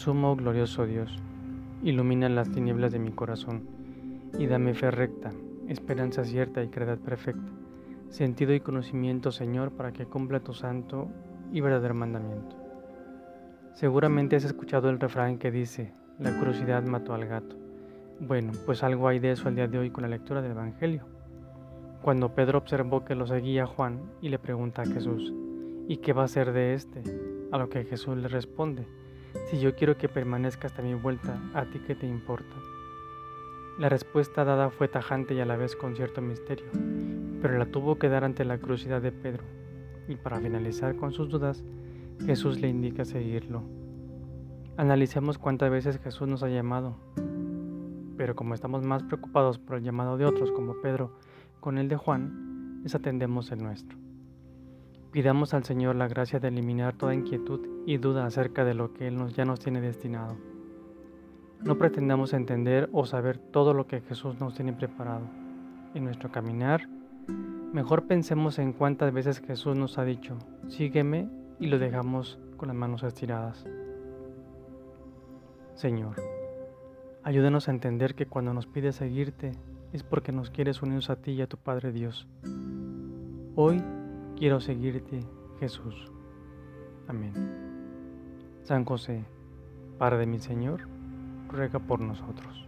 Sumo glorioso Dios, ilumina las tinieblas de mi corazón y dame fe recta, esperanza cierta y caridad perfecta, sentido y conocimiento, Señor, para que cumpla tu santo y verdadero mandamiento. Seguramente has escuchado el refrán que dice, la curiosidad mató al gato. Bueno, pues algo hay de eso el día de hoy con la lectura del Evangelio. Cuando Pedro observó que lo seguía Juan y le pregunta a Jesús, ¿y qué va a ser de este? A lo que Jesús le responde, si yo quiero que permanezca hasta mi vuelta, ¿a ti qué te importa? La respuesta dada fue tajante y a la vez con cierto misterio, pero la tuvo que dar ante la curiosidad de Pedro, y para finalizar con sus dudas, Jesús le indica seguirlo. Analicemos cuántas veces Jesús nos ha llamado, pero como estamos más preocupados por el llamado de otros como Pedro con el de Juan, desatendemos el nuestro. Pidamos al Señor la gracia de eliminar toda inquietud y duda acerca de lo que Él nos, ya nos tiene destinado. No pretendamos entender o saber todo lo que Jesús nos tiene preparado. En nuestro caminar, mejor pensemos en cuántas veces Jesús nos ha dicho, sígueme y lo dejamos con las manos estiradas. Señor, ayúdanos a entender que cuando nos pides seguirte es porque nos quieres unirnos a ti y a tu Padre Dios. Hoy quiero seguirte, Jesús. Amén. San José, Padre de mi Señor, ruega por nosotros.